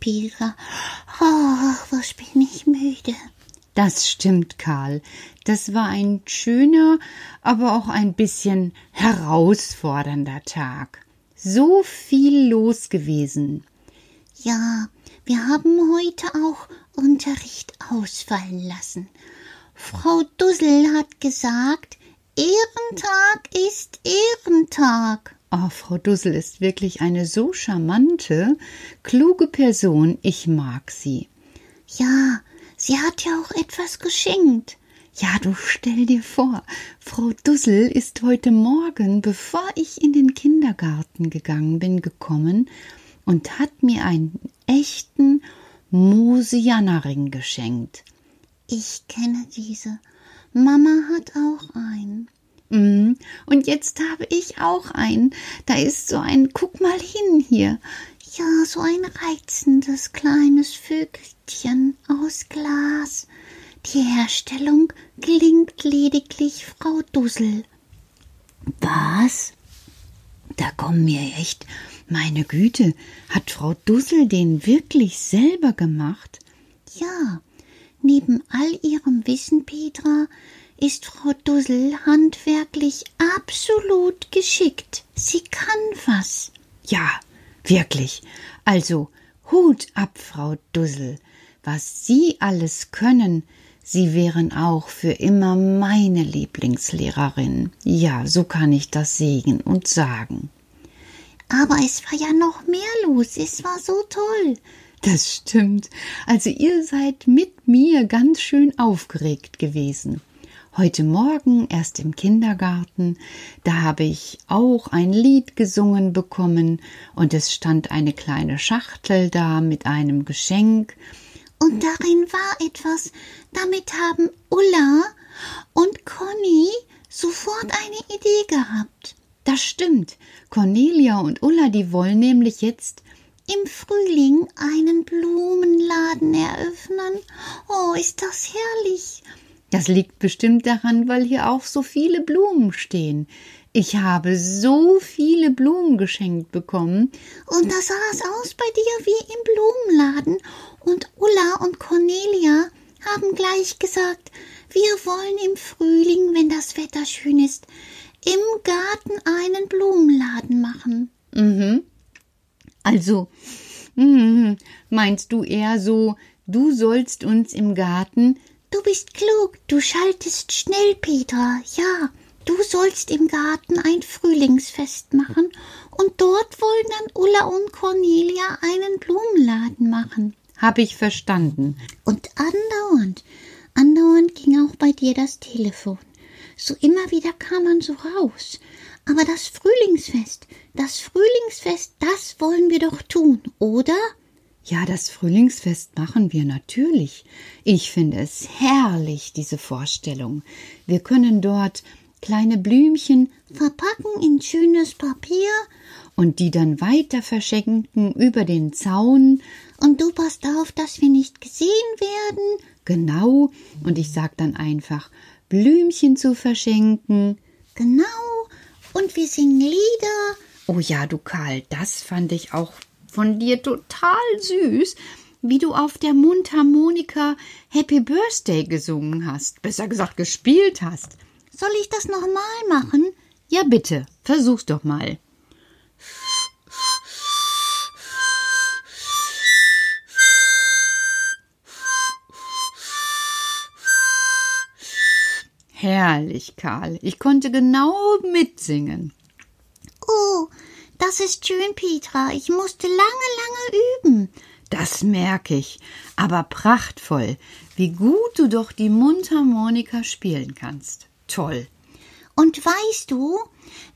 Petra. Ach, was bin ich müde. Das stimmt, Karl. Das war ein schöner, aber auch ein bisschen herausfordernder Tag. So viel los gewesen. Ja, wir haben heute auch Unterricht ausfallen lassen. Frau Dussel hat gesagt, Ehrentag ist Ehrentag. Oh, Frau Dussel ist wirklich eine so charmante, kluge Person. Ich mag sie. Ja, sie hat ja auch etwas geschenkt. Ja, du stell dir vor, Frau Dussel ist heute Morgen, bevor ich in den Kindergarten gegangen bin, gekommen und hat mir einen echten Mosianerring geschenkt. Ich kenne diese. Mama hat auch einen. Mm, Und jetzt habe ich auch einen. Da ist so ein, guck mal hin hier. Ja, so ein reizendes kleines Vögelchen aus Glas. Die Herstellung gelingt lediglich Frau Dussel. Was? Da kommen mir echt, meine Güte, hat Frau Dussel den wirklich selber gemacht? Ja, neben all ihrem Wissen, Petra, ist Frau Dussel handwerklich absolut geschickt. Sie kann was. Ja, wirklich. Also Hut ab, Frau Dussel. Was Sie alles können, Sie wären auch für immer meine Lieblingslehrerin. Ja, so kann ich das sägen und sagen. Aber es war ja noch mehr los. Es war so toll. Das stimmt. Also ihr seid mit mir ganz schön aufgeregt gewesen. Heute Morgen erst im Kindergarten, da habe ich auch ein Lied gesungen bekommen und es stand eine kleine Schachtel da mit einem Geschenk. Und darin war etwas, damit haben Ulla und Conny sofort eine Idee gehabt. Das stimmt. Cornelia und Ulla, die wollen nämlich jetzt Im Frühling einen Blumenladen eröffnen. Oh, ist das herrlich. Das liegt bestimmt daran, weil hier auch so viele Blumen stehen. Ich habe so viele Blumen geschenkt bekommen. Und da sah es aus bei dir wie im Blumenladen. Und Ulla und Cornelia haben gleich gesagt, wir wollen im Frühling, wenn das Wetter schön ist, im Garten einen Blumenladen machen. Mhm. Also, mhm, meinst du eher so, du sollst uns im Garten Du bist klug, du schaltest schnell, Petra. Ja, du sollst im Garten ein Frühlingsfest machen und dort wollen dann Ulla und Cornelia einen Blumenladen machen. Hab ich verstanden. Und andauernd, andauernd ging auch bei dir das Telefon. So immer wieder kam man so raus. Aber das Frühlingsfest, das Frühlingsfest, das wollen wir doch tun, oder? Ja, das Frühlingsfest machen wir natürlich. Ich finde es herrlich, diese Vorstellung. Wir können dort kleine Blümchen verpacken in schönes Papier und die dann weiter verschenken über den Zaun. Und du passt auf, dass wir nicht gesehen werden. Genau. Und ich sag dann einfach, Blümchen zu verschenken. Genau. Und wir singen Lieder. Oh ja, du Karl, das fand ich auch von dir total süß, wie du auf der Mundharmonika Happy Birthday gesungen hast, besser gesagt gespielt hast. Soll ich das noch mal machen? Ja, bitte, versuch's doch mal. Herrlich, Karl. Ich konnte genau mitsingen. Das ist schön, Petra. Ich musste lange, lange üben. Das merke ich. Aber prachtvoll. Wie gut du doch die Mundharmonika spielen kannst. Toll. Und weißt du,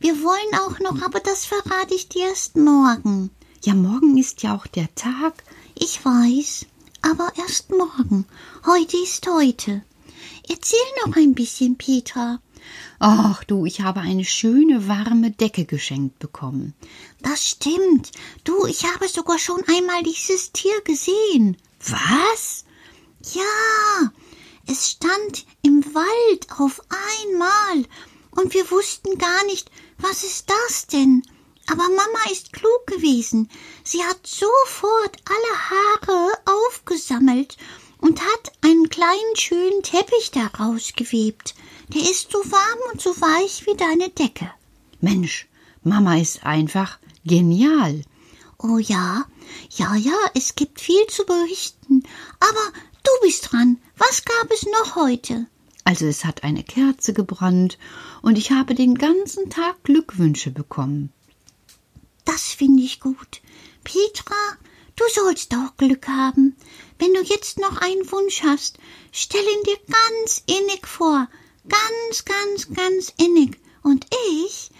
wir wollen auch noch, aber das verrate ich dir erst morgen. Ja, morgen ist ja auch der Tag. Ich weiß, aber erst morgen. Heute ist heute. Erzähl noch ein bisschen, Petra. Ach du, ich habe eine schöne warme Decke geschenkt bekommen. Das stimmt. Du, ich habe sogar schon einmal dieses Tier gesehen. Was? Ja, es stand im Wald auf einmal und wir wussten gar nicht, was ist das denn? Aber Mama ist klug gewesen. Sie hat sofort alle Haare aufgesammelt und hat einen kleinen schönen Teppich daraus gewebt. Der ist so warm und so weich wie deine Decke. Mensch, Mama ist einfach genial. Oh ja, ja, ja, es gibt viel zu berichten. Aber du bist dran. Was gab es noch heute? Also es hat eine Kerze gebrannt und ich habe den ganzen Tag Glückwünsche bekommen. Das finde ich gut. Petra, du sollst auch Glück haben. Wenn du jetzt noch einen Wunsch hast, stell ihn dir ganz innig vor, ganz, ganz, ganz innig. Und ich,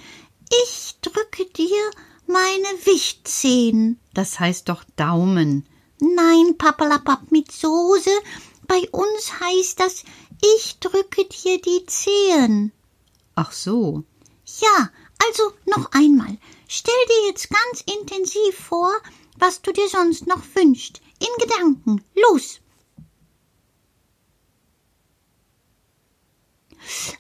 ich drücke dir meine Wichtzehen. Das heißt doch Daumen. Nein, Papalapap mit Soße. Bei uns heißt das, ich drücke dir die Zehen. Ach so. Ja, also noch einmal. Stell dir jetzt ganz intensiv vor, was du dir sonst noch wünschst. In Gedanken. Los!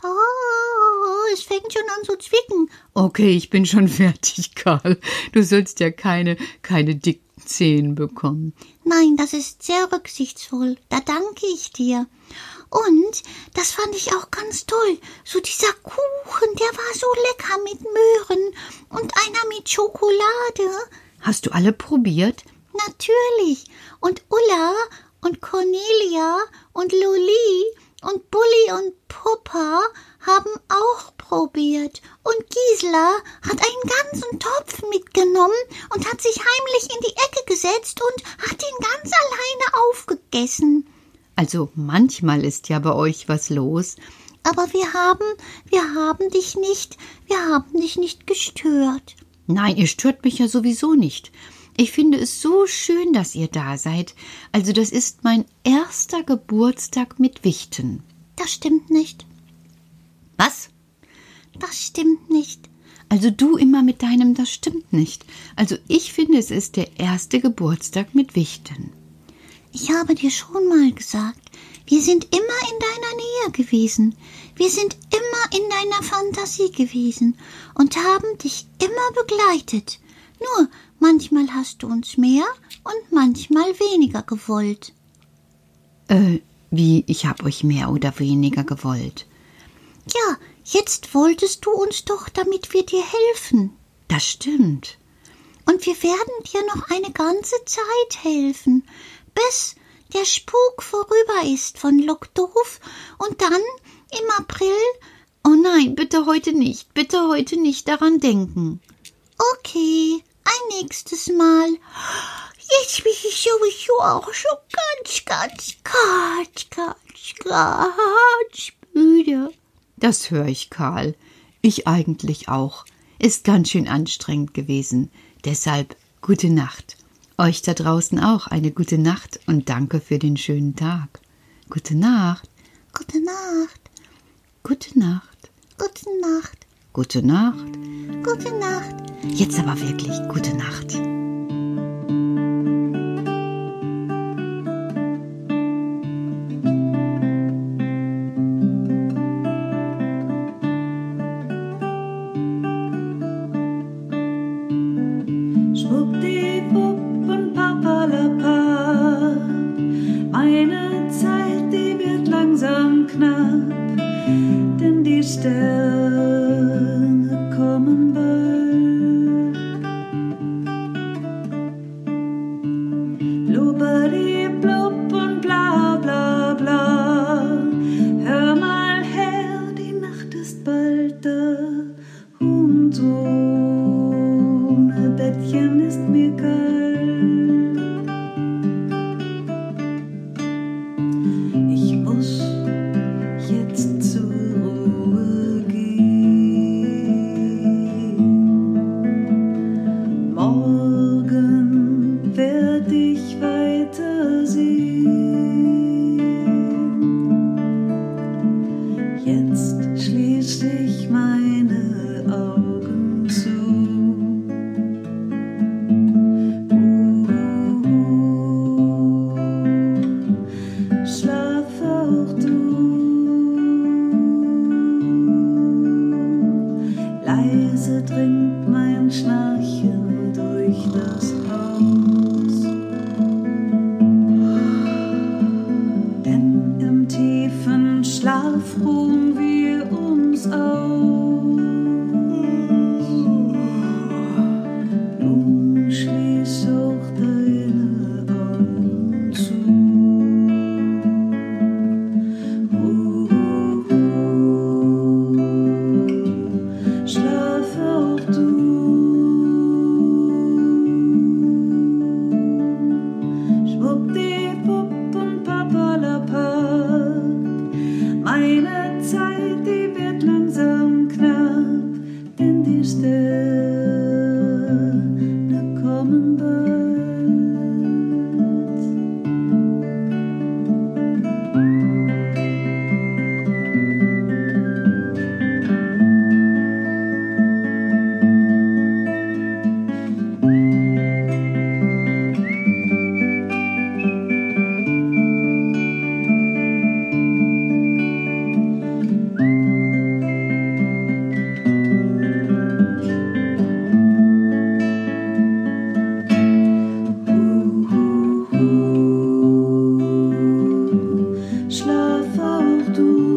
Oh, es fängt schon an zu zwicken. Okay, ich bin schon fertig, Karl. Du sollst ja keine, keine dicken Zehen bekommen. Nein, das ist sehr rücksichtsvoll. Da danke ich dir. Und das fand ich auch ganz toll. So dieser Kuchen, der war so lecker mit Möhren und einer mit Schokolade. Hast du alle probiert? Natürlich. Und Ulla und Cornelia und Loli und Bulli und Puppa haben auch probiert. Und Gisela hat einen ganzen Topf mitgenommen und hat sich heimlich in die Ecke gesetzt und hat ihn ganz alleine aufgegessen. Also manchmal ist ja bei euch was los. Aber wir haben, wir haben dich nicht, wir haben dich nicht gestört. Nein, ihr stört mich ja sowieso nicht. Ich finde es so schön, dass ihr da seid. Also das ist mein erster Geburtstag mit Wichten. Das stimmt nicht. Was? Das stimmt nicht. Also du immer mit deinem, das stimmt nicht. Also ich finde, es ist der erste Geburtstag mit Wichten. Ich habe dir schon mal gesagt, wir sind immer in deiner Nähe gewesen. Wir sind immer in deiner Fantasie gewesen und haben dich immer begleitet. Nur manchmal hast du uns mehr und manchmal weniger gewollt. Äh, wie, ich hab euch mehr oder weniger gewollt. Ja, jetzt wolltest du uns doch, damit wir dir helfen. Das stimmt. Und wir werden dir noch eine ganze Zeit helfen, bis der Spuk vorüber ist von Lockdorf und dann im April. Oh nein, bitte heute nicht, bitte heute nicht daran denken. Okay, ein nächstes Mal. Jetzt bin ich sowieso auch schon ganz, ganz, ganz, ganz, ganz müde. Das höre ich, Karl. Ich eigentlich auch. ist ganz schön anstrengend gewesen. Deshalb gute Nacht. Euch da draußen auch eine gute Nacht und danke für den schönen Tag. Gute Nacht. Gute Nacht. Gute Nacht. Gute Nacht. Gute Nacht. Gute Nacht. Jetzt aber wirklich gute Nacht. Ohne Bettchen ist mir kalt. Ich muss jetzt zur Ruhe gehen. Morgen werd ich weitersehen. Jetzt schließ ich meine is. tu